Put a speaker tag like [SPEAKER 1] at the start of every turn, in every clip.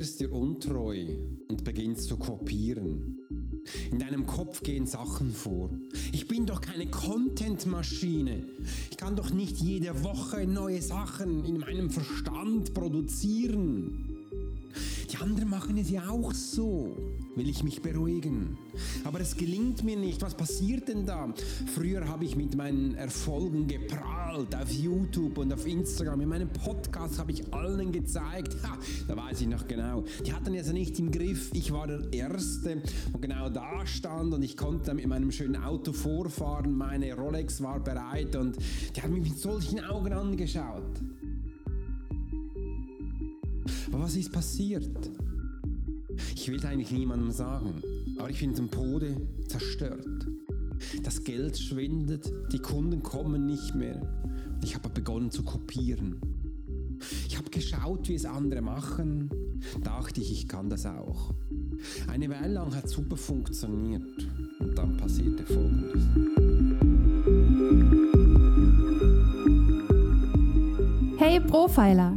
[SPEAKER 1] wirst dir untreu und beginnst zu kopieren. In deinem Kopf gehen Sachen vor. Ich bin doch keine Content-Maschine. Ich kann doch nicht jede Woche neue Sachen in meinem Verstand produzieren. Die anderen machen es ja auch so will ich mich beruhigen. Aber es gelingt mir nicht. Was passiert denn da? Früher habe ich mit meinen Erfolgen geprahlt auf YouTube und auf Instagram. In meinem Podcast habe ich allen gezeigt. Ha, da weiß ich noch genau. Die hatten es ja nicht im Griff. Ich war der Erste, der genau da stand und ich konnte mit meinem schönen Auto vorfahren. Meine Rolex war bereit und die haben mich mit solchen Augen angeschaut. Aber was ist passiert? Ich will es eigentlich niemandem sagen, aber ich bin zum Tode zerstört. Das Geld schwindet, die Kunden kommen nicht mehr. Ich habe begonnen zu kopieren. Ich habe geschaut, wie es andere machen, dachte ich, ich kann das auch. Eine Weile lang hat super funktioniert und dann passierte Folgendes.
[SPEAKER 2] Hey Profiler,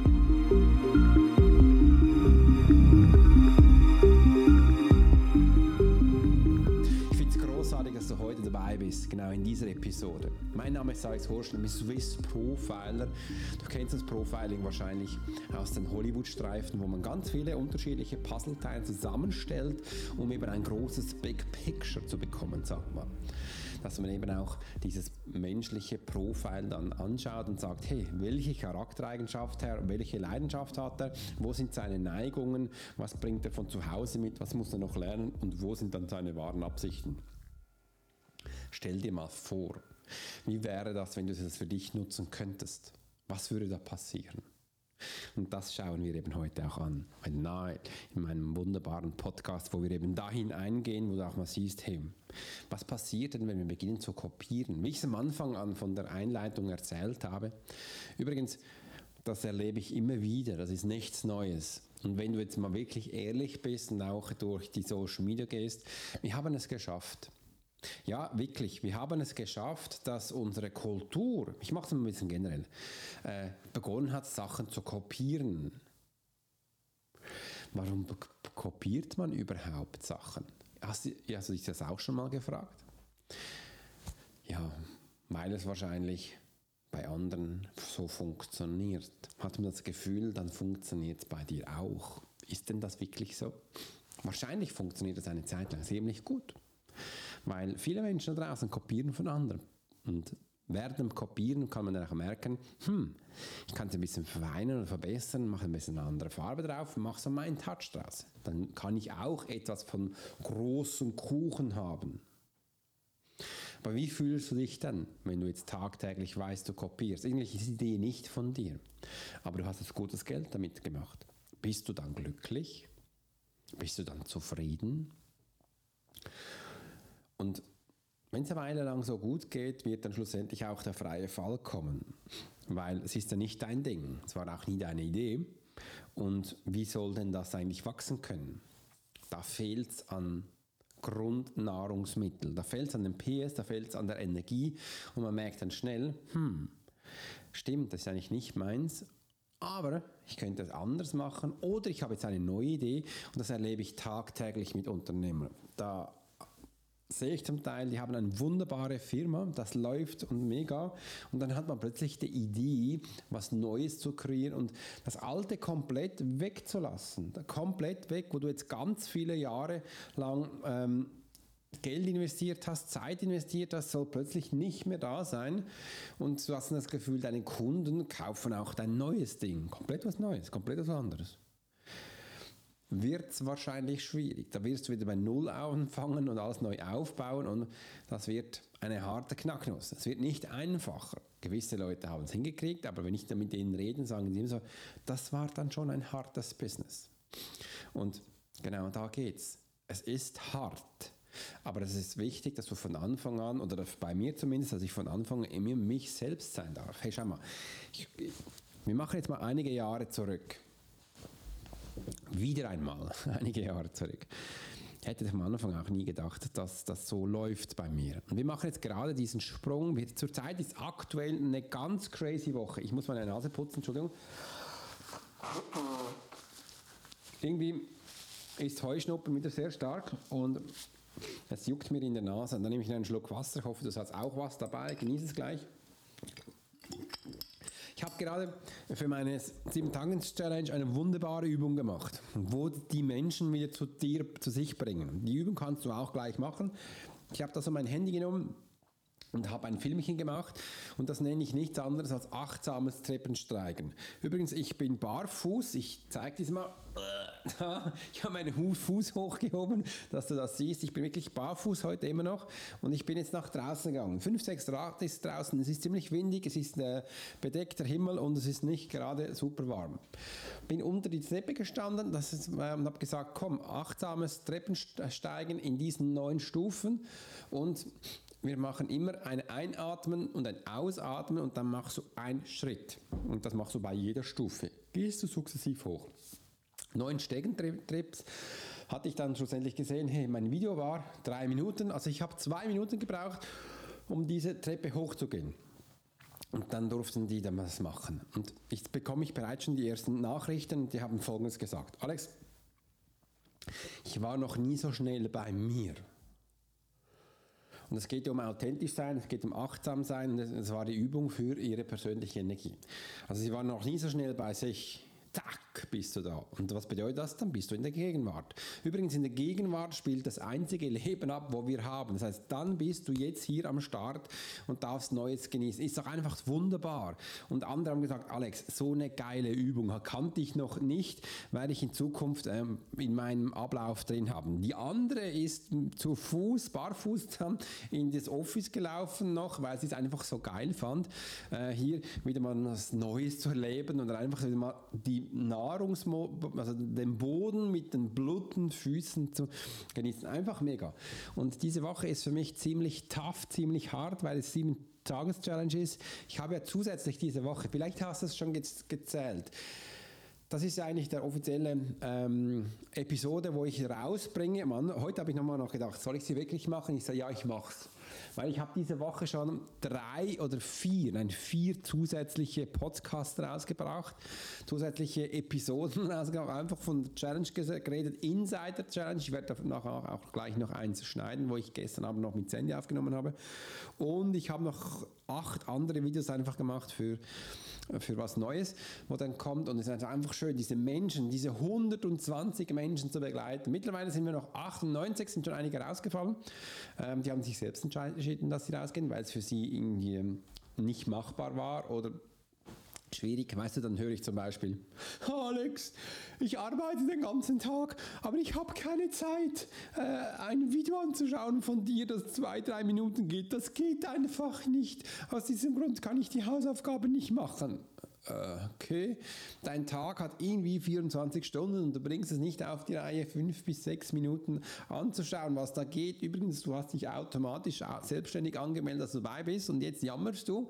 [SPEAKER 1] Genau in dieser Episode. Mein Name ist Alex Horsch, ich bin Swiss Profiler. Du kennst das Profiling wahrscheinlich aus den Hollywood-Streifen, wo man ganz viele unterschiedliche Puzzleteile zusammenstellt, um eben ein großes Big Picture zu bekommen, sagt man dass man eben auch dieses menschliche Profil dann anschaut und sagt, hey, welche Charaktereigenschaft hat er, welche Leidenschaft hat er, wo sind seine Neigungen, was bringt er von zu Hause mit, was muss er noch lernen und wo sind dann seine wahren Absichten. Stell dir mal vor, wie wäre das, wenn du das für dich nutzen könntest? Was würde da passieren? Und das schauen wir eben heute auch an. Nahe in meinem wunderbaren Podcast, wo wir eben dahin eingehen, wo du auch mal siehst, hey, was passiert denn, wenn wir beginnen zu kopieren? Wie ich es am Anfang an von der Einleitung erzählt habe. Übrigens, das erlebe ich immer wieder, das ist nichts Neues. Und wenn du jetzt mal wirklich ehrlich bist und auch durch die Social Media gehst, wir haben es geschafft. Ja, wirklich. Wir haben es geschafft, dass unsere Kultur, ich mache es mal ein bisschen generell, äh, begonnen hat, Sachen zu kopieren. Warum kopiert man überhaupt Sachen? Hast du, hast du dich das auch schon mal gefragt? Ja, weil es wahrscheinlich bei anderen so funktioniert. Hat man das Gefühl, dann funktioniert es bei dir auch. Ist denn das wirklich so? Wahrscheinlich funktioniert es eine Zeit lang ziemlich gut. Weil viele Menschen da draußen kopieren von anderen. Und während dem Kopieren kann man dann auch merken, hm, ich kann es ein bisschen verfeinern und verbessern, mache ein bisschen eine andere Farbe drauf mache so meinen Touch draus. Dann kann ich auch etwas von großem Kuchen haben. Aber wie fühlst du dich dann, wenn du jetzt tagtäglich weißt, du kopierst? Eigentlich ist die Idee nicht von dir, aber du hast jetzt gutes Geld damit gemacht. Bist du dann glücklich? Bist du dann zufrieden? Und wenn es eine Weile lang so gut geht, wird dann schlussendlich auch der freie Fall kommen. Weil es ist ja nicht dein Ding, es war auch nie deine Idee. Und wie soll denn das eigentlich wachsen können? Da fehlt es an Grundnahrungsmitteln, da fehlt es an dem PS, da fehlt es an der Energie und man merkt dann schnell, hm, stimmt, das ist eigentlich nicht meins, aber ich könnte es anders machen oder ich habe jetzt eine neue Idee und das erlebe ich tagtäglich mit Unternehmern. Da sehe ich zum Teil, die haben eine wunderbare Firma, das läuft und mega. Und dann hat man plötzlich die Idee, was Neues zu kreieren und das Alte komplett wegzulassen. Komplett weg, wo du jetzt ganz viele Jahre lang ähm, Geld investiert hast, Zeit investiert hast, soll plötzlich nicht mehr da sein. Und du hast das Gefühl, deine Kunden kaufen auch dein neues Ding. Komplett was Neues, komplett was anderes wird es wahrscheinlich schwierig. Da wirst du wieder bei Null anfangen und alles neu aufbauen und das wird eine harte Knacknuss. Es wird nicht einfacher. Gewisse Leute haben es hingekriegt, aber wenn ich dann mit denen rede, sagen sie immer so, das war dann schon ein hartes Business. Und genau da geht's. Es ist hart. Aber es ist wichtig, dass du von Anfang an, oder bei mir zumindest, dass ich von Anfang an immer mich selbst sein darf. Hey, schau mal, ich, wir machen jetzt mal einige Jahre zurück wieder einmal, einige Jahre zurück, hätte ich am Anfang auch nie gedacht, dass das so läuft bei mir. Und wir machen jetzt gerade diesen Sprung. Zurzeit ist aktuell eine ganz crazy Woche. Ich muss meine Nase putzen, Entschuldigung. Irgendwie ist Heuschnuppen wieder sehr stark und es juckt mir in der Nase. Und dann nehme ich einen Schluck Wasser. Ich hoffe, du hast auch was dabei. Genieße es gleich. Ich habe gerade für meine 7-Tages-Challenge eine wunderbare Übung gemacht, wo die Menschen wieder zu dir, zu sich bringen. Die Übung kannst du auch gleich machen. Ich habe da so mein Handy genommen und habe ein Filmchen gemacht und das nenne ich nichts anderes als achtsames Treppensteigen. Übrigens, ich bin barfuß, ich zeige das mal. Ich habe meinen Fuß hochgehoben, dass du das siehst. Ich bin wirklich barfuß heute immer noch und ich bin jetzt nach draußen gegangen. 5, 6 Grad ist draußen, es ist ziemlich windig, es ist äh, bedeckter Himmel und es ist nicht gerade super warm. Bin unter die Treppe gestanden ist, äh, und habe gesagt, komm, achtsames Treppensteigen in diesen neun Stufen und wir machen immer ein Einatmen und ein Ausatmen und dann machst du einen Schritt. Und das machst du bei jeder Stufe. Gehst du sukzessiv hoch. Neun Stegentrips hatte ich dann schlussendlich gesehen, hey, mein Video war drei Minuten, also ich habe zwei Minuten gebraucht, um diese Treppe hochzugehen. Und dann durften die dann das machen. Und jetzt bekomme ich bereits schon die ersten Nachrichten, die haben Folgendes gesagt. Alex, ich war noch nie so schnell bei mir. Und es geht um authentisch sein, es geht um achtsam sein es war die Übung für ihre persönliche Energie. Also sie waren noch nie so schnell bei sich zack, bist du da. Und was bedeutet das? Dann bist du in der Gegenwart. Übrigens, in der Gegenwart spielt das einzige Leben ab, wo wir haben. Das heißt, dann bist du jetzt hier am Start und darfst Neues genießen. Ist doch einfach wunderbar. Und andere haben gesagt, Alex, so eine geile Übung kannte ich noch nicht, werde ich in Zukunft ähm, in meinem Ablauf drin haben. Die andere ist zu Fuß, barfuß dann in das Office gelaufen noch, weil sie es einfach so geil fand, äh, hier wieder mal was Neues zu erleben und einfach wieder mal die Nahrungsmo also den Boden mit den blutigen Füßen zu genießen. Einfach mega. Und diese Woche ist für mich ziemlich tough, ziemlich hart, weil es sieben Tages-Challenge ist. Ich habe ja zusätzlich diese Woche, vielleicht hast du es schon gezählt, das ist eigentlich der offizielle ähm, Episode, wo ich rausbringe. Mann, heute habe ich nochmal noch gedacht, soll ich sie wirklich machen? Ich sage, ja, ich mache es weil ich habe diese Woche schon drei oder vier, nein, vier zusätzliche Podcasts rausgebracht, zusätzliche Episoden rausgebracht, einfach von der Challenge geredet, Insider Challenge. Ich werde nachher auch gleich noch eins schneiden, wo ich gestern Abend noch mit Sandy aufgenommen habe. Und ich habe noch acht andere Videos einfach gemacht für, für was Neues, wo dann kommt. Und es ist einfach schön, diese Menschen, diese 120 Menschen zu begleiten. Mittlerweile sind wir noch 98, sind schon einige rausgefallen. Ähm, die haben sich selbst entschieden, dass sie rausgehen, weil es für sie irgendwie nicht machbar war oder schwierig. Weißt du, dann höre ich zum Beispiel, Alex, ich arbeite den ganzen Tag, aber ich habe keine Zeit, äh, ein Video anzuschauen von dir, das zwei, drei Minuten geht. Das geht einfach nicht. Aus diesem Grund kann ich die Hausaufgabe nicht machen. Okay, dein Tag hat irgendwie 24 Stunden und du bringst es nicht auf die Reihe, fünf bis sechs Minuten anzuschauen, was da geht. Übrigens, du hast dich automatisch selbstständig angemeldet, dass du dabei bist und jetzt jammerst du.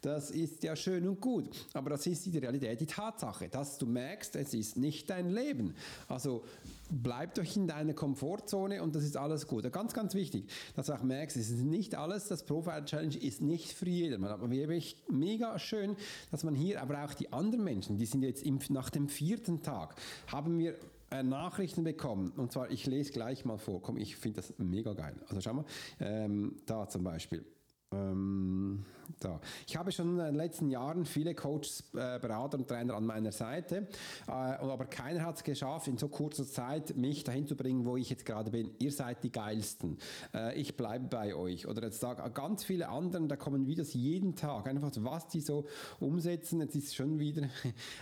[SPEAKER 1] Das ist ja schön und gut, aber das ist die Realität, die Tatsache, dass du merkst, es ist nicht dein Leben. Also bleib doch in deiner Komfortzone und das ist alles gut. Ganz, ganz wichtig, dass du auch merkst, es ist nicht alles, das Profile Challenge ist nicht für jedermann. Aber wirklich mega schön, dass man hier, aber auch die anderen Menschen, die sind jetzt nach dem vierten Tag, haben wir äh, Nachrichten bekommen. Und zwar, ich lese gleich mal vor. Komm, ich finde das mega geil. Also schau mal, ähm, da zum Beispiel. Ähm, da. Ich habe schon in den letzten Jahren viele Coaches, äh, Berater und Trainer an meiner Seite, äh, aber keiner hat es geschafft, in so kurzer Zeit mich dahin zu bringen, wo ich jetzt gerade bin. Ihr seid die Geilsten. Äh, ich bleibe bei euch. Oder jetzt sag, ganz viele anderen, da kommen Videos jeden Tag, einfach was die so umsetzen. Jetzt ist schon wieder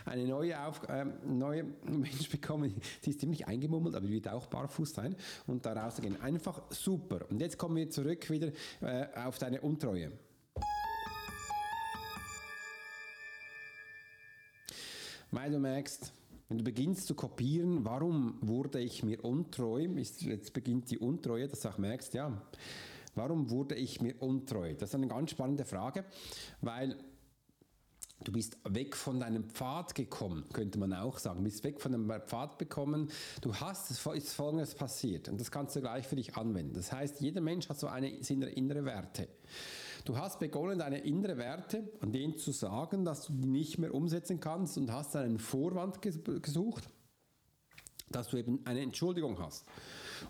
[SPEAKER 1] eine neue, Auf äh, neue Mensch bekommen. Sie ist ziemlich eingemummelt, aber die wird auch barfuß sein und da rausgehen. Einfach super. Und jetzt kommen wir zurück wieder äh, auf deine Untreue. Weil du merkst, wenn du beginnst zu kopieren, warum wurde ich mir untreu, jetzt beginnt die Untreue, dass du auch merkst, ja, warum wurde ich mir untreu? Das ist eine ganz spannende Frage, weil Du bist weg von deinem Pfad gekommen, könnte man auch sagen. Du bist weg von deinem Pfad gekommen. Du hast, es ist Folgendes passiert und das kannst du gleich für dich anwenden. Das heißt, jeder Mensch hat so eine seine innere Werte. Du hast begonnen, deine innere Werte an denen zu sagen, dass du die nicht mehr umsetzen kannst und hast einen Vorwand gesucht, dass du eben eine Entschuldigung hast.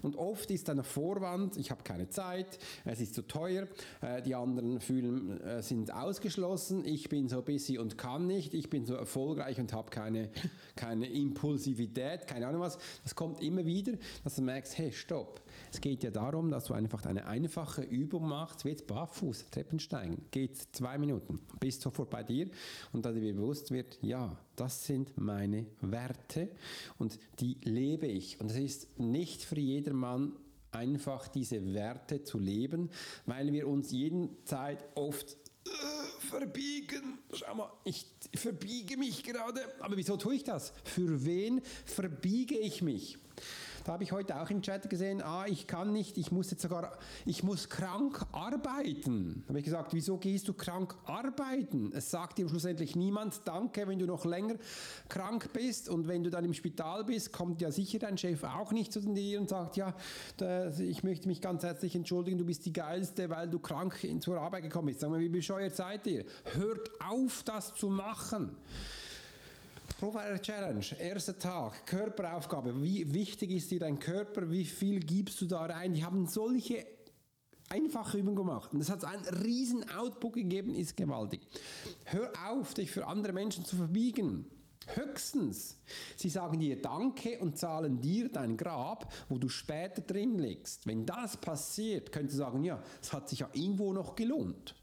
[SPEAKER 1] Und oft ist ein Vorwand, ich habe keine Zeit, es ist zu teuer, äh, die anderen fühlen, äh, sind ausgeschlossen, ich bin so busy und kann nicht, ich bin so erfolgreich und habe keine, keine Impulsivität, keine Ahnung was. Das kommt immer wieder, dass du merkst, hey, stopp. Es geht ja darum, dass du einfach eine einfache Übung machst, wie jetzt barfuß, Treppensteigen. Geht zwei Minuten, bist sofort bei dir und dass dir bewusst wird, ja, das sind meine Werte und die lebe ich. Und es ist nicht für jedermann einfach diese Werte zu leben, weil wir uns jeden Zeit oft äh, verbiegen. Schau mal, ich verbiege mich gerade. Aber wieso tue ich das? Für wen verbiege ich mich? Da habe ich heute auch im Chat gesehen, ah, ich kann nicht, ich muss jetzt sogar, ich muss krank arbeiten. Da habe ich gesagt, wieso gehst du krank arbeiten? Es sagt dir schlussendlich niemand Danke, wenn du noch länger krank bist und wenn du dann im Spital bist, kommt ja sicher dein Chef auch nicht zu dir und sagt, ja, ich möchte mich ganz herzlich entschuldigen, du bist die Geilste, weil du krank zur Arbeit gekommen bist. Sag mal, wie bescheuert seid ihr? Hört auf, das zu machen. Profiler Challenge, erster Tag, Körperaufgabe. Wie wichtig ist dir dein Körper? Wie viel gibst du da rein? Die haben solche einfache Übungen gemacht. Und es hat einen riesen Output gegeben, ist gewaltig. Hör auf, dich für andere Menschen zu verbiegen. Höchstens, sie sagen dir Danke und zahlen dir dein Grab, wo du später drin liegst. Wenn das passiert, könntest du sagen, ja, es hat sich ja irgendwo noch gelohnt.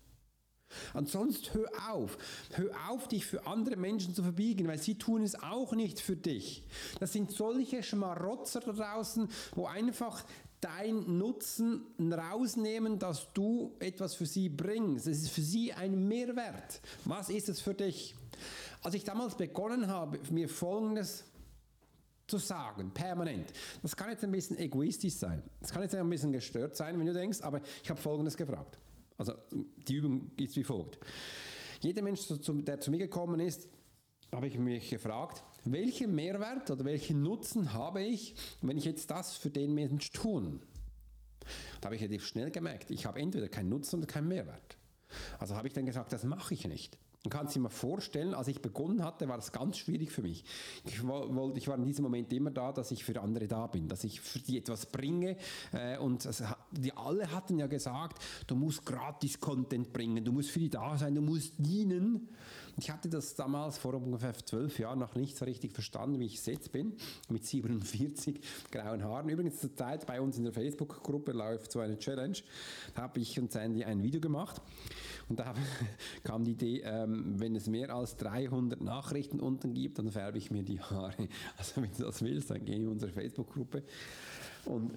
[SPEAKER 1] Ansonsten hör auf. Hör auf, dich für andere Menschen zu verbiegen, weil sie tun es auch nicht für dich. Das sind solche Schmarotzer da draußen, wo einfach dein Nutzen rausnehmen, dass du etwas für sie bringst. Es ist für sie ein Mehrwert. Was ist es für dich? Als ich damals begonnen habe, mir Folgendes zu sagen, permanent. Das kann jetzt ein bisschen egoistisch sein. Das kann jetzt ein bisschen gestört sein, wenn du denkst, aber ich habe Folgendes gefragt. Also die Übung ist wie folgt. Jeder Mensch, der zu mir gekommen ist, habe ich mich gefragt, welchen Mehrwert oder welchen Nutzen habe ich, wenn ich jetzt das für den Mensch tun? Da habe ich relativ schnell gemerkt, ich habe entweder keinen Nutzen oder keinen Mehrwert. Also habe ich dann gesagt, das mache ich nicht. Man kann sich mal vorstellen, als ich begonnen hatte, war es ganz schwierig für mich. Ich, wollte, ich war in diesem Moment immer da, dass ich für andere da bin, dass ich für die etwas bringe. Äh, und die alle hatten ja gesagt, du musst gratis Content bringen, du musst für die da sein, du musst dienen. Ich hatte das damals vor ungefähr zwölf Jahren noch nicht so richtig verstanden, wie ich es jetzt bin, mit 47 grauen Haaren. Übrigens zur Zeit bei uns in der Facebook-Gruppe läuft so eine Challenge. Da habe ich und Sandy ein Video gemacht und da kam die Idee, ähm, wenn es mehr als 300 Nachrichten unten gibt, dann färbe ich mir die Haare. Also wenn du das willst, dann geh in unsere Facebook-Gruppe und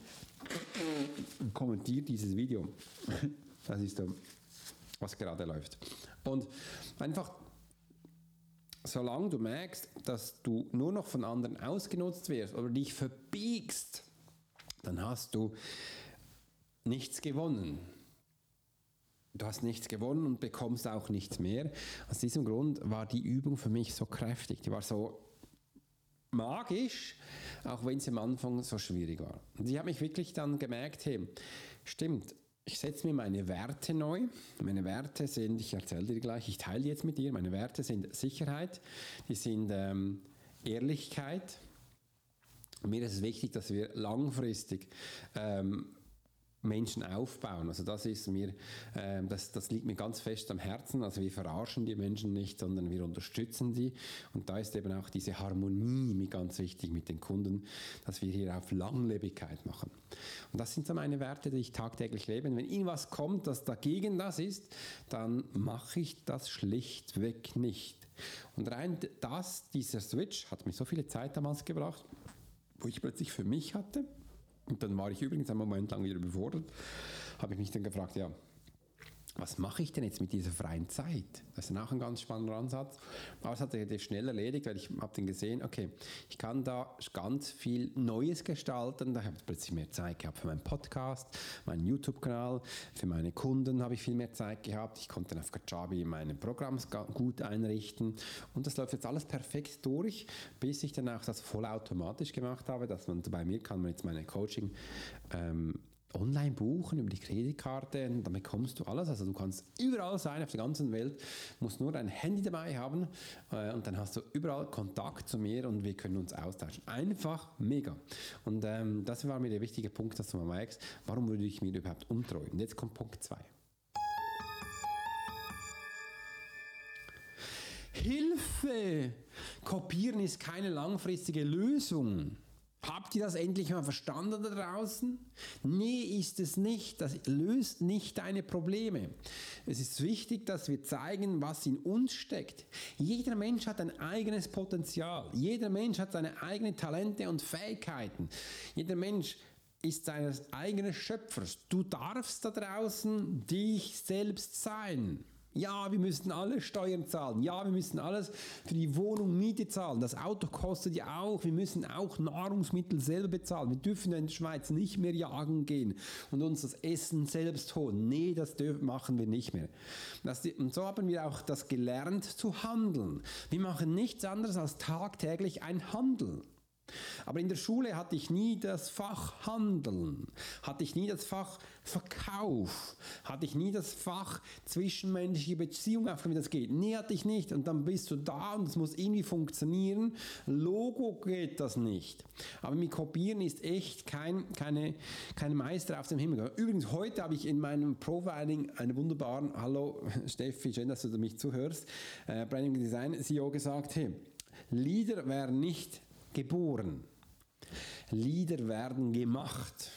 [SPEAKER 1] kommentiere dieses Video. Das ist was gerade läuft. Und einfach solange du merkst, dass du nur noch von anderen ausgenutzt wirst oder dich verbiegst, dann hast du nichts gewonnen. Du hast nichts gewonnen und bekommst auch nichts mehr. Aus diesem Grund war die Übung für mich so kräftig. Die war so magisch, auch wenn sie am Anfang so schwierig war. Und ich habe mich wirklich dann gemerkt, hey, stimmt, ich setze mir meine Werte neu. Meine Werte sind, ich erzähle dir gleich, ich teile jetzt mit dir, meine Werte sind Sicherheit, die sind ähm, Ehrlichkeit, mir ist es wichtig, dass wir langfristig ähm, Menschen aufbauen. Also das ist mir, äh, das, das liegt mir ganz fest am Herzen. Also wir verarschen die Menschen nicht, sondern wir unterstützen sie. Und da ist eben auch diese Harmonie mir ganz wichtig mit den Kunden, dass wir hier auf Langlebigkeit machen. Und das sind so meine Werte, die ich tagtäglich lebe. Und wenn irgendwas kommt, das dagegen das ist, dann mache ich das schlichtweg nicht. Und rein das, dieser Switch hat mir so viele Zeit damals gebracht, wo ich plötzlich für mich hatte und dann war ich übrigens einen Moment lang wieder überfordert, habe ich mich dann gefragt, ja, was mache ich denn jetzt mit dieser freien Zeit? Das ist dann auch ein ganz spannender Ansatz. Aber es hat sich schnell erledigt, weil ich habe dann gesehen, okay, ich kann da ganz viel Neues gestalten. Da habe ich plötzlich mehr Zeit gehabt für meinen Podcast, meinen YouTube-Kanal, für meine Kunden habe ich viel mehr Zeit gehabt. Ich konnte dann auf Kajabi meine Programme gut einrichten und das läuft jetzt alles perfekt durch, bis ich dann auch das vollautomatisch gemacht habe, dass man bei mir kann man jetzt meine Coaching ähm, online buchen über die Kreditkarte damit kommst du alles. Also du kannst überall sein auf der ganzen Welt, musst nur dein Handy dabei haben äh, und dann hast du überall Kontakt zu mir und wir können uns austauschen. Einfach mega. Und ähm, das war mir der wichtige Punkt, dass du mal merkst, warum würde ich mir überhaupt umtreuen. Und jetzt kommt Punkt 2. Hilfe! Kopieren ist keine langfristige Lösung. Habt ihr das endlich mal verstanden da draußen? Nee, ist es nicht. Das löst nicht deine Probleme. Es ist wichtig, dass wir zeigen, was in uns steckt. Jeder Mensch hat ein eigenes Potenzial. Jeder Mensch hat seine eigenen Talente und Fähigkeiten. Jeder Mensch ist seines eigenen Schöpfers. Du darfst da draußen dich selbst sein. Ja, wir müssen alle Steuern zahlen. Ja, wir müssen alles für die Wohnung Miete zahlen. Das Auto kostet ja auch. Wir müssen auch Nahrungsmittel selber bezahlen. Wir dürfen in der Schweiz nicht mehr jagen gehen und uns das Essen selbst holen. Nee, das machen wir nicht mehr. Das, und so haben wir auch das gelernt zu handeln. Wir machen nichts anderes als tagtäglich ein Handel. Aber in der Schule hatte ich nie das Fach Handeln, hatte ich nie das Fach Verkauf, hatte ich nie das Fach zwischenmenschliche Beziehung, auf wie das geht. Nee, hatte ich nicht. Und dann bist du da und es muss irgendwie funktionieren. Logo geht das nicht. Aber mit Kopieren ist echt kein, keine, kein Meister auf dem Himmel. Übrigens, heute habe ich in meinem Profiling einen wunderbaren, hallo Steffi, schön, dass du mich zuhörst, äh, Branding Design CEO gesagt, hey, Leader wären nicht geboren. Lieder werden gemacht.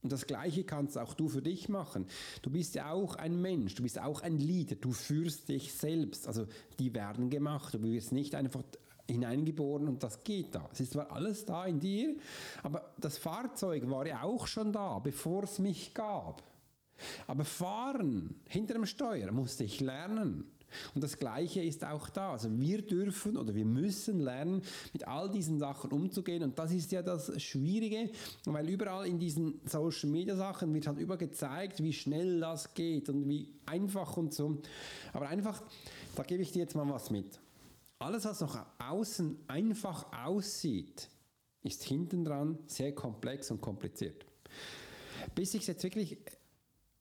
[SPEAKER 1] Und das Gleiche kannst auch du für dich machen. Du bist ja auch ein Mensch, du bist auch ein Leader, du führst dich selbst. Also die werden gemacht, du wirst nicht einfach hineingeboren und das geht da. Es ist zwar alles da in dir, aber das Fahrzeug war ja auch schon da, bevor es mich gab. Aber fahren hinter dem Steuer musste ich lernen. Und das Gleiche ist auch da. Also wir dürfen oder wir müssen lernen, mit all diesen Sachen umzugehen. Und das ist ja das Schwierige, weil überall in diesen Social Media Sachen wird halt über gezeigt, wie schnell das geht und wie einfach und so. Aber einfach, da gebe ich dir jetzt mal was mit. Alles, was noch außen einfach aussieht, ist hinten dran sehr komplex und kompliziert. Bis ich es jetzt wirklich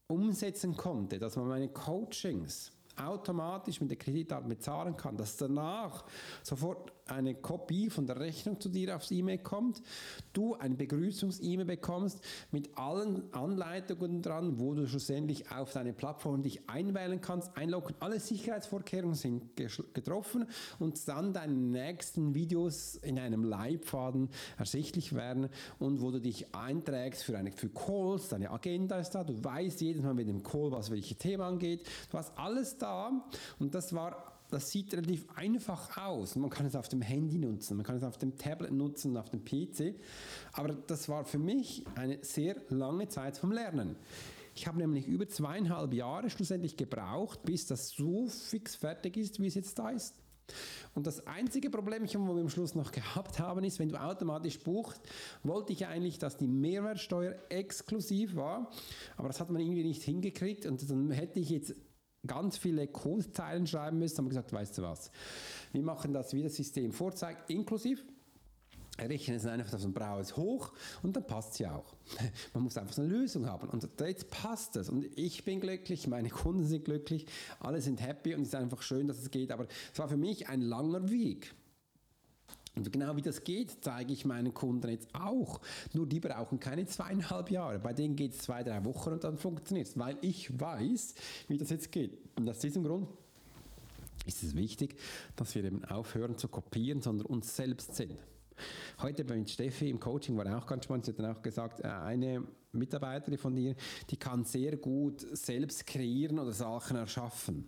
[SPEAKER 1] umsetzen konnte, dass man meine Coachings automatisch mit der Kreditkarte bezahlen kann, dass danach sofort eine Kopie von der Rechnung zu dir aufs E-Mail kommt, du ein Begrüßungs-E-Mail bekommst mit allen Anleitungen dran, wo du schlussendlich auf deine Plattform dich einwählen kannst, einloggen, alle Sicherheitsvorkehrungen sind getroffen und dann deine nächsten Videos in einem Leitfaden ersichtlich werden und wo du dich einträgst für, eine, für Calls, deine Agenda ist da, du weißt jedes Mal mit dem Call, was welches Thema angeht, du hast alles da und das war das sieht relativ einfach aus. Man kann es auf dem Handy nutzen, man kann es auf dem Tablet nutzen, auf dem PC. Aber das war für mich eine sehr lange Zeit vom Lernen. Ich habe nämlich über zweieinhalb Jahre schlussendlich gebraucht, bis das so fix fertig ist, wie es jetzt da ist. Und das einzige Problemchen, wo wir am Schluss noch gehabt haben, ist, wenn du automatisch buchst, wollte ich eigentlich, dass die Mehrwertsteuer exklusiv war, aber das hat man irgendwie nicht hingekriegt und dann hätte ich jetzt ganz viele Codezeilen schreiben müssen, haben wir gesagt, weißt du was, wir machen das, wie das System vorzeigt, inklusiv, rechnen es einfach auf den Browser hoch und dann passt ja auch. Man muss einfach eine Lösung haben und jetzt passt es und ich bin glücklich, meine Kunden sind glücklich, alle sind happy und es ist einfach schön, dass es geht, aber es war für mich ein langer Weg. Und genau wie das geht, zeige ich meinen Kunden jetzt auch. Nur die brauchen keine zweieinhalb Jahre. Bei denen geht es zwei, drei Wochen und dann funktioniert es, weil ich weiß, wie das jetzt geht. Und aus diesem Grund ist es wichtig, dass wir eben aufhören zu kopieren, sondern uns selbst sind. Heute bei Steffi im Coaching war auch ganz spannend. Sie hat dann auch gesagt, äh, eine Mitarbeiterin von dir, die kann sehr gut selbst kreieren oder Sachen erschaffen.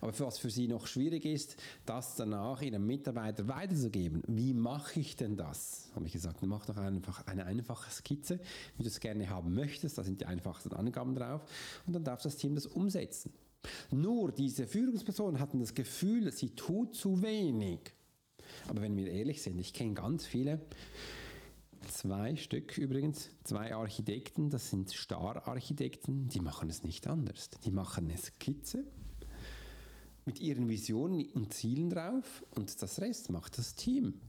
[SPEAKER 1] Aber was für sie noch schwierig ist, das danach ihrem Mitarbeiter weiterzugeben. Wie mache ich denn das? Habe ich gesagt, mach doch einfach eine einfache Skizze, wie du es gerne haben möchtest. Da sind die einfachsten Angaben drauf. Und dann darf das Team das umsetzen. Nur diese Führungspersonen hatten das Gefühl, sie tut zu wenig. Aber wenn wir ehrlich sind, ich kenne ganz viele, zwei Stück übrigens, zwei Architekten, das sind Star-Architekten, die machen es nicht anders. Die machen eine Skizze mit ihren Visionen und Zielen drauf und das Rest macht das Team.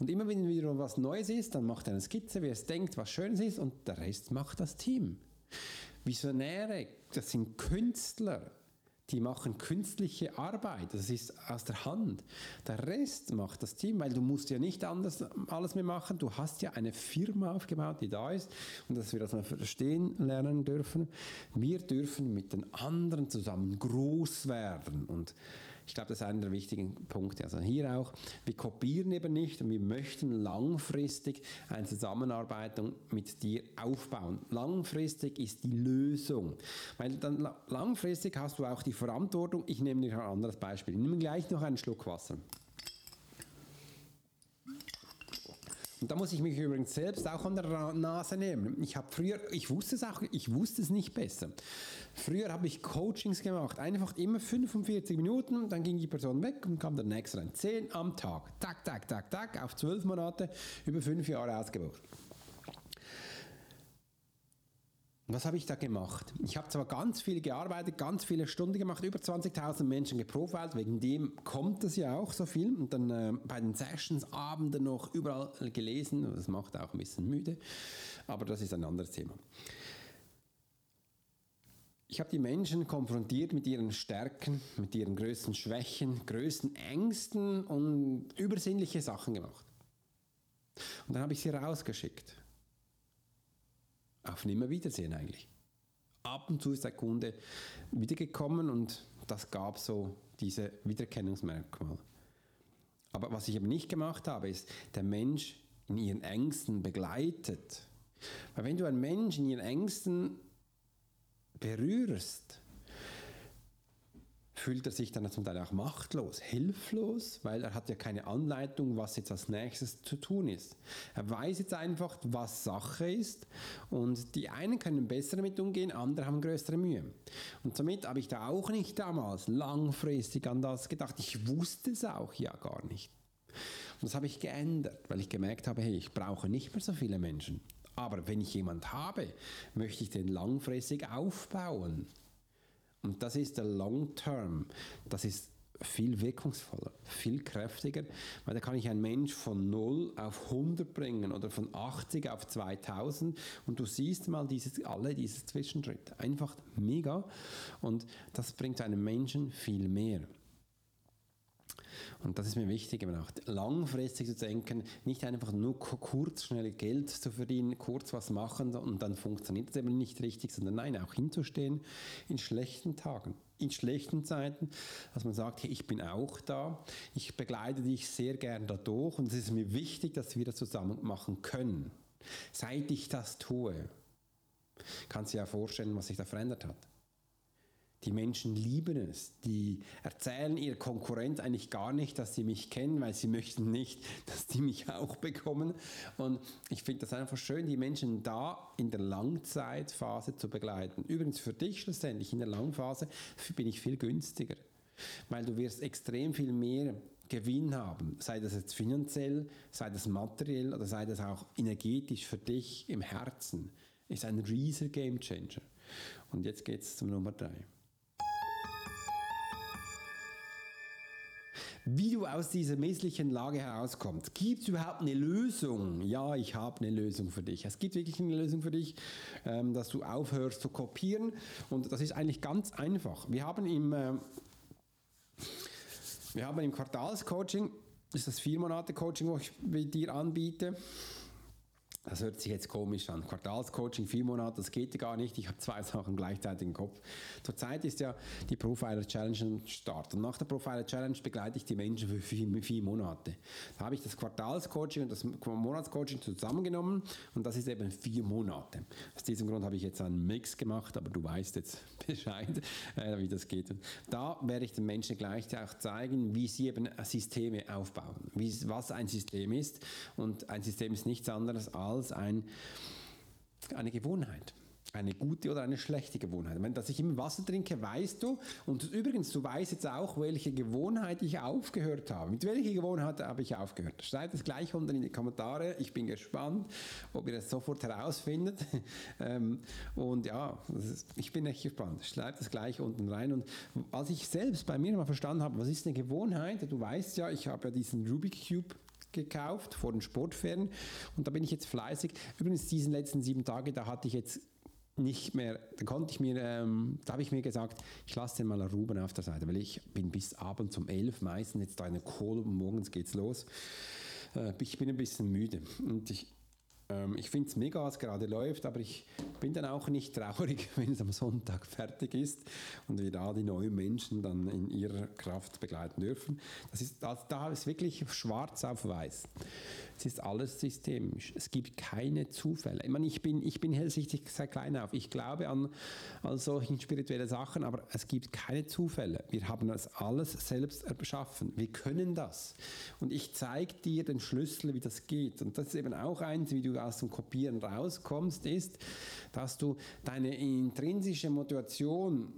[SPEAKER 1] Und immer wenn wieder was Neues ist, dann macht er eine Skizze, wie es denkt, was Schönes ist und der Rest macht das Team. Visionäre, das sind Künstler, die machen künstliche Arbeit, das ist aus der Hand. Der Rest macht das Team, weil du musst ja nicht anders alles mehr machen. Du hast ja eine Firma aufgebaut, die da ist und dass wir das mal verstehen lernen dürfen. Wir dürfen mit den anderen zusammen groß werden und ich glaube, das ist einer der wichtigen Punkte. Also hier auch, wir kopieren eben nicht und wir möchten langfristig eine Zusammenarbeit mit dir aufbauen. Langfristig ist die Lösung. Weil dann langfristig hast du auch die Verantwortung. Ich nehme dir ein anderes Beispiel. Ich nehme gleich noch einen Schluck Wasser. Und da muss ich mich übrigens selbst auch an der Nase nehmen. Ich habe früher, ich wusste es auch, ich wusste es nicht besser. Früher habe ich Coachings gemacht, einfach immer 45 Minuten, dann ging die Person weg und kam der nächste rein. 10 am Tag. Tak, tak, tak, tak, auf 12 Monate, über 5 Jahre ausgebucht. Was habe ich da gemacht? Ich habe zwar ganz viel gearbeitet, ganz viele Stunden gemacht, über 20.000 Menschen geprofilt, wegen dem kommt das ja auch so viel. Und dann äh, bei den Sessions, Abenden noch überall gelesen, das macht auch ein bisschen müde, aber das ist ein anderes Thema. Ich habe die Menschen konfrontiert mit ihren Stärken, mit ihren größten Schwächen, größten Ängsten und übersinnliche Sachen gemacht. Und dann habe ich sie rausgeschickt auf Nimmerwiedersehen eigentlich. Ab und zu ist der Kunde wiedergekommen und das gab so diese Wiedererkennungsmerkmal. Aber was ich eben nicht gemacht habe, ist, der Mensch in ihren Ängsten begleitet. Weil wenn du einen Menschen in ihren Ängsten berührst, fühlt er sich dann zum Teil auch machtlos, hilflos, weil er hat ja keine Anleitung, was jetzt als nächstes zu tun ist. Er weiß jetzt einfach, was Sache ist und die einen können besser damit umgehen, andere haben größere Mühe. Und somit habe ich da auch nicht damals langfristig an das gedacht. Ich wusste es auch ja gar nicht. Und das habe ich geändert, weil ich gemerkt habe, hey, ich brauche nicht mehr so viele Menschen. Aber wenn ich jemand habe, möchte ich den langfristig aufbauen. Und das ist der Long Term. Das ist viel wirkungsvoller, viel kräftiger, weil da kann ich einen Mensch von 0 auf 100 bringen oder von 80 auf 2000 und du siehst mal dieses, alle diese Zwischenschritte. Einfach mega und das bringt einem Menschen viel mehr. Und das ist mir wichtig, eben auch langfristig zu denken, nicht einfach nur kurz schnell Geld zu verdienen, kurz was machen und dann funktioniert es eben nicht richtig, sondern nein, auch hinzustehen in schlechten Tagen, in schlechten Zeiten, dass man sagt, hey, ich bin auch da, ich begleite dich sehr gern dadurch und es ist mir wichtig, dass wir das zusammen machen können. Seit ich das tue, kannst du dir ja vorstellen, was sich da verändert hat. Die Menschen lieben es. Die erzählen ihrer Konkurrenz eigentlich gar nicht, dass sie mich kennen, weil sie möchten nicht, dass die mich auch bekommen. Und ich finde das einfach schön, die Menschen da in der Langzeitphase zu begleiten. Übrigens für dich schlussendlich in der Langphase bin ich viel günstiger, weil du wirst extrem viel mehr Gewinn haben, sei das jetzt finanziell, sei das materiell oder sei das auch energetisch für dich im Herzen. Ist ein riesiger Game Changer. Und jetzt geht es zum Nummer drei. Wie du aus dieser misslichen Lage herauskommst. Gibt es überhaupt eine Lösung? Ja, ich habe eine Lösung für dich. Es gibt wirklich eine Lösung für dich, ähm, dass du aufhörst zu kopieren. Und das ist eigentlich ganz einfach. Wir haben im, äh, wir haben im Quartalscoaching ist das vier Monate Coaching, wo ich dir anbiete. Das hört sich jetzt komisch an. Quartalscoaching, vier Monate, das geht ja gar nicht. Ich habe zwei Sachen gleichzeitig im Kopf. Zurzeit ist ja die Profiler Challenge ein Start. Und nach der Profiler Challenge begleite ich die Menschen für vier, vier Monate. Da habe ich das Quartalscoaching und das Monatscoaching zusammengenommen und das ist eben vier Monate. Aus diesem Grund habe ich jetzt einen Mix gemacht, aber du weißt jetzt Bescheid, äh, wie das geht. Da werde ich den Menschen gleich auch zeigen, wie sie eben Systeme aufbauen, wie, was ein System ist. Und ein System ist nichts anderes als als ein, eine Gewohnheit eine gute oder eine schlechte Gewohnheit. Wenn dass ich immer Wasser trinke, weißt du, und übrigens, du weißt jetzt auch, welche Gewohnheit ich aufgehört habe. Mit welcher Gewohnheit habe ich aufgehört? Schreibt es gleich unten in die Kommentare. Ich bin gespannt, ob ihr es sofort herausfindet. Ähm, und ja, ich bin echt gespannt. Schreibt es gleich unten rein. Und als ich selbst bei mir mal verstanden habe, was ist eine Gewohnheit? Du weißt ja, ich habe ja diesen Rubik Cube gekauft vor den Sportferien und da bin ich jetzt fleißig. Übrigens, diesen letzten sieben Tage, da hatte ich jetzt nicht mehr, da konnte ich mir, ähm, da habe ich mir gesagt, ich lasse den mal Ruben auf der Seite, weil ich bin bis abends um elf meistens jetzt da in der Kohle und morgens geht's los. Äh, ich bin ein bisschen müde und ich, ähm, ich finde es mega, was gerade läuft, aber ich bin dann auch nicht traurig, wenn es am Sonntag fertig ist und wir da die neuen Menschen dann in ihrer Kraft begleiten dürfen. Das ist, das, da ist wirklich schwarz auf weiß. Es ist alles systemisch. Es gibt keine Zufälle. Ich meine, ich bin, ich bin hellsichtig seit klein auf. Ich glaube an, an solche spirituelle Sachen, aber es gibt keine Zufälle. Wir haben das alles selbst erschaffen. Wir können das. Und ich zeige dir den Schlüssel, wie das geht. Und das ist eben auch eins, wie du aus dem Kopieren rauskommst, ist, dass du deine intrinsische Motivation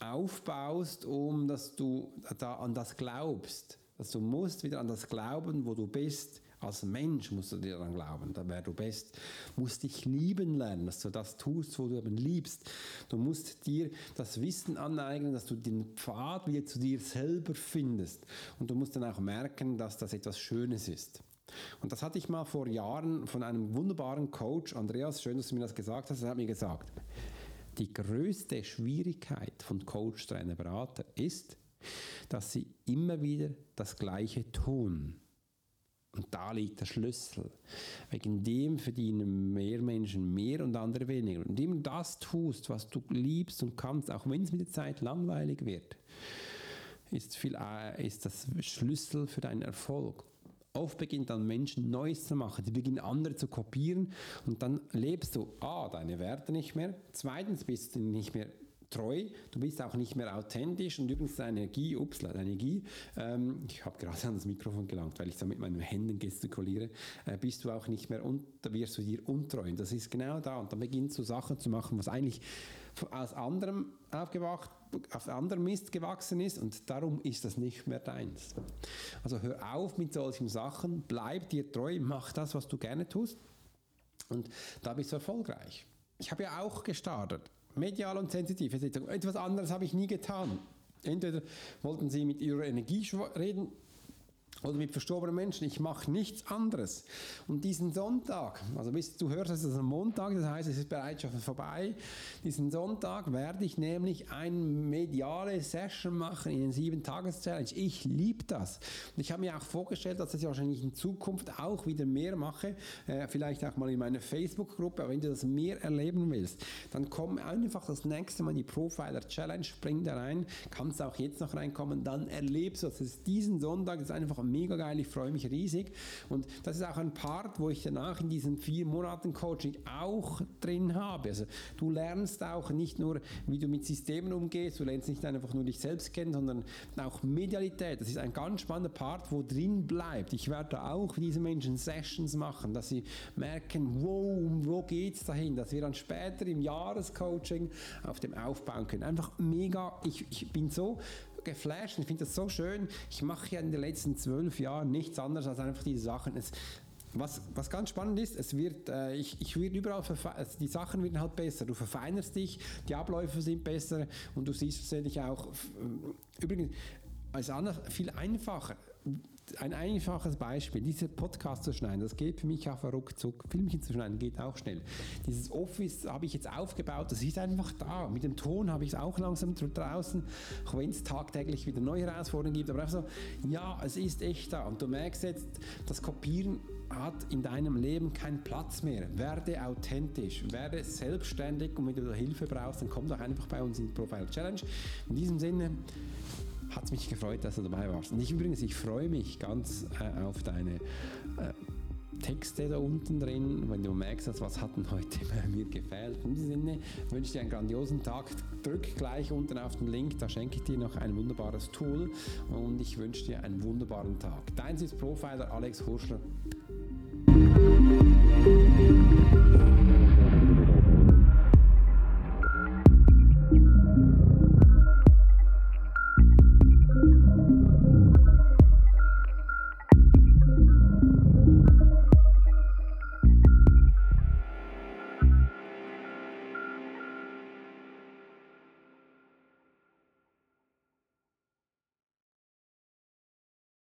[SPEAKER 1] aufbaust, um dass du da an das glaubst. Dass du musst wieder an das glauben, wo du bist als Mensch musst du dir daran glauben, da wer du bist. Du musst dich lieben lernen, dass du das tust, wo du eben liebst. Du musst dir das Wissen aneignen, dass du den Pfad wieder zu dir selber findest. Und du musst dann auch merken, dass das etwas Schönes ist. Und das hatte ich mal vor Jahren von einem wunderbaren Coach, Andreas, schön, dass du mir das gesagt hast, er hat mir gesagt, die größte Schwierigkeit von Coach, Trainer, Berater ist, dass sie immer wieder das Gleiche tun. Und da liegt der Schlüssel. Wegen dem verdienen mehr Menschen mehr und andere weniger. Und indem du das tust, was du liebst und kannst, auch wenn es mit der Zeit langweilig wird, ist, viel, äh, ist das Schlüssel für deinen Erfolg. Oft beginnt dann Menschen Neues zu machen, die beginnen andere zu kopieren und dann lebst du A, deine Werte nicht mehr, zweitens bist du nicht mehr treu, du bist auch nicht mehr authentisch und übrigens deine Energie, ups, deine Energie, ähm, ich habe gerade an das Mikrofon gelangt, weil ich so mit meinen Händen gestikuliere, äh, bist du auch nicht mehr da wirst du dir untreu. Und das ist genau da und dann beginnst du Sachen zu machen, was eigentlich aus anderem aufgewacht, auf anderem Mist gewachsen ist und darum ist das nicht mehr deins. Also hör auf mit solchen Sachen, bleib dir treu, mach das, was du gerne tust und da bist du erfolgreich. Ich habe ja auch gestartet medial und sensitiv. Etwas anderes habe ich nie getan. Entweder wollten sie mit ihrer Energie reden oder mit verstorbenen Menschen. Ich mache nichts anderes. Und diesen Sonntag, also bis du hörst, es ist ein Montag, das heißt, es ist bereits schon vorbei. Diesen Sonntag werde ich nämlich eine mediale Session machen in den sieben Tages Challenge. Ich liebe das. Und ich habe mir auch vorgestellt, dass ich das wahrscheinlich in Zukunft auch wieder mehr mache. Äh, vielleicht auch mal in meiner Facebook-Gruppe. Aber wenn du das mehr erleben willst, dann komm einfach das nächste Mal in die Profiler Challenge, spring da rein. Kannst auch jetzt noch reinkommen. Dann erlebst du das. Diesen Sonntag ist einfach mega geil, ich freue mich riesig. Und das ist auch ein Part, wo ich danach in diesen vier Monaten Coaching auch drin habe. Also du lernst auch nicht nur, wie du mit Systemen umgehst, du lernst nicht einfach nur dich selbst kennen, sondern auch Medialität. Das ist ein ganz spannender Part, wo drin bleibt. Ich werde auch diese Menschen Sessions machen, dass sie merken, wo geht es dahin, dass wir dann später im Jahrescoaching auf dem aufbauen können. Einfach mega, ich, ich bin so geflasht. Ich finde das so schön. Ich mache ja in den letzten zwölf Jahren nichts anderes als einfach diese Sachen. Es, was, was ganz spannend ist, es wird, äh, ich, ich wird überall, also die Sachen werden halt besser. Du verfeinerst dich, die Abläufe sind besser und du siehst tatsächlich auch, übrigens, als anders viel einfacher. Ein einfaches Beispiel, diese Podcast zu schneiden, das geht für mich auch ruckzuck. Filmchen zu schneiden geht auch schnell. Dieses Office habe ich jetzt aufgebaut, das ist einfach da. Mit dem Ton habe ich es auch langsam draußen, auch wenn es tagtäglich wieder neue Herausforderungen gibt. Aber auch so, ja, es ist echt da. Und du merkst jetzt, das Kopieren hat in deinem Leben keinen Platz mehr. Werde authentisch, werde selbstständig und wenn du Hilfe brauchst, dann komm doch einfach bei uns in die Profile Challenge. In diesem Sinne hat es mich gefreut, dass du dabei warst. Und ich übrigens, ich freue mich ganz äh, auf deine äh, Texte da unten drin, wenn du merkst, was hat denn heute bei mir gefehlt. In diesem Sinne wünsche ich dir einen grandiosen Tag. Drück gleich unten auf den Link, da schenke ich dir noch ein wunderbares Tool und ich wünsche dir einen wunderbaren Tag. Dein ist Profiler Alex Hurschler.